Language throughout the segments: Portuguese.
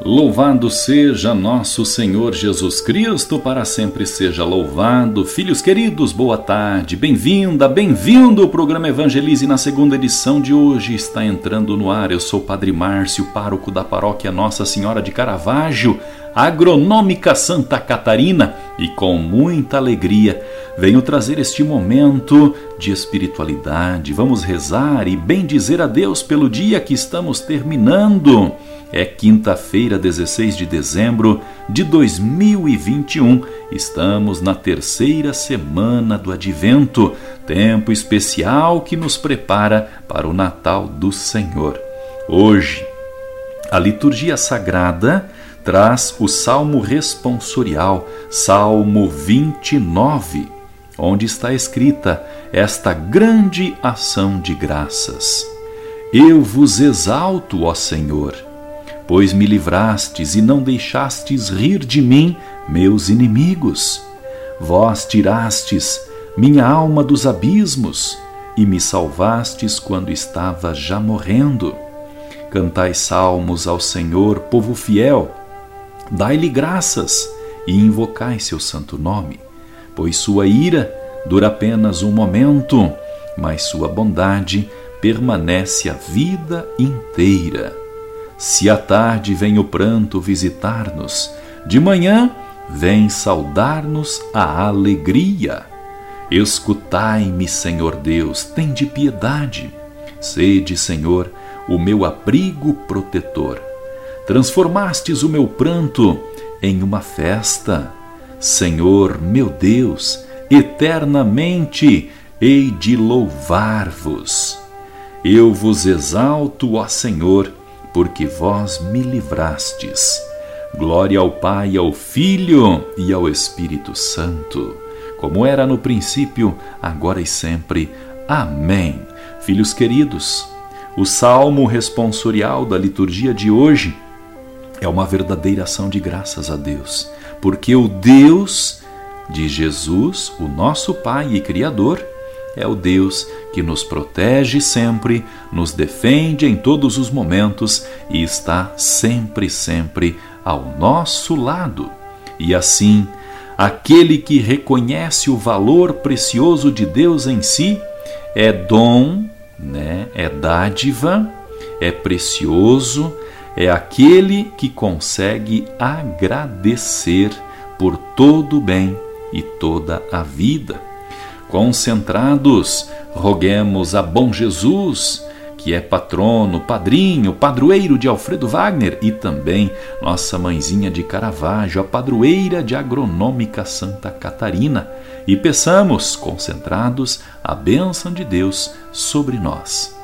Louvado seja nosso Senhor Jesus Cristo, para sempre seja louvado. Filhos queridos, boa tarde, bem-vinda, bem-vindo. O programa Evangelize na segunda edição de hoje está entrando no ar. Eu sou o Padre Márcio, pároco da paróquia Nossa Senhora de Caravaggio, agronômica Santa Catarina, e com muita alegria venho trazer este momento de espiritualidade. Vamos rezar e bendizer a Deus pelo dia que estamos terminando. É quinta-feira, 16 de dezembro de 2021. Estamos na terceira semana do Advento, tempo especial que nos prepara para o Natal do Senhor. Hoje, a liturgia sagrada traz o salmo responsorial, Salmo 29, onde está escrita esta grande ação de graças. Eu vos exalto, ó Senhor pois me livrastes e não deixastes rir de mim, meus inimigos. Vós tirastes minha alma dos abismos e me salvastes quando estava já morrendo. Cantai salmos ao Senhor, povo fiel, dai-lhe graças e invocai seu santo nome, pois sua ira dura apenas um momento, mas sua bondade permanece a vida inteira. Se à tarde vem o pranto visitar-nos, de manhã vem saudar-nos a alegria. Escutai-me, Senhor Deus, tende piedade. Sede, Senhor, o meu abrigo protetor. Transformastes o meu pranto em uma festa. Senhor, meu Deus, eternamente hei de louvar-vos. Eu vos exalto, ó Senhor, porque vós me livrastes. Glória ao Pai, ao Filho e ao Espírito Santo, como era no princípio, agora e sempre. Amém. Filhos queridos, o salmo responsorial da liturgia de hoje é uma verdadeira ação de graças a Deus, porque o Deus de Jesus, o nosso Pai e Criador, é o Deus que nos protege sempre, nos defende em todos os momentos e está sempre, sempre ao nosso lado. E assim, aquele que reconhece o valor precioso de Deus em si é dom, né? É dádiva, é precioso, é aquele que consegue agradecer por todo o bem e toda a vida. Concentrados, roguemos a bom Jesus, que é patrono, padrinho, padroeiro de Alfredo Wagner e também nossa mãezinha de Caravaggio, a padroeira de Agronômica Santa Catarina, e peçamos, concentrados, a bênção de Deus sobre nós.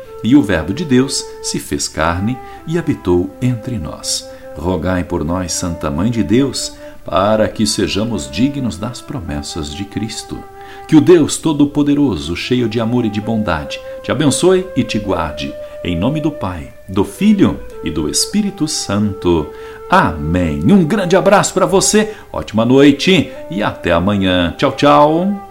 E o Verbo de Deus se fez carne e habitou entre nós. Rogai por nós, Santa Mãe de Deus, para que sejamos dignos das promessas de Cristo. Que o Deus Todo-Poderoso, cheio de amor e de bondade, te abençoe e te guarde. Em nome do Pai, do Filho e do Espírito Santo. Amém. Um grande abraço para você, ótima noite e até amanhã. Tchau, tchau.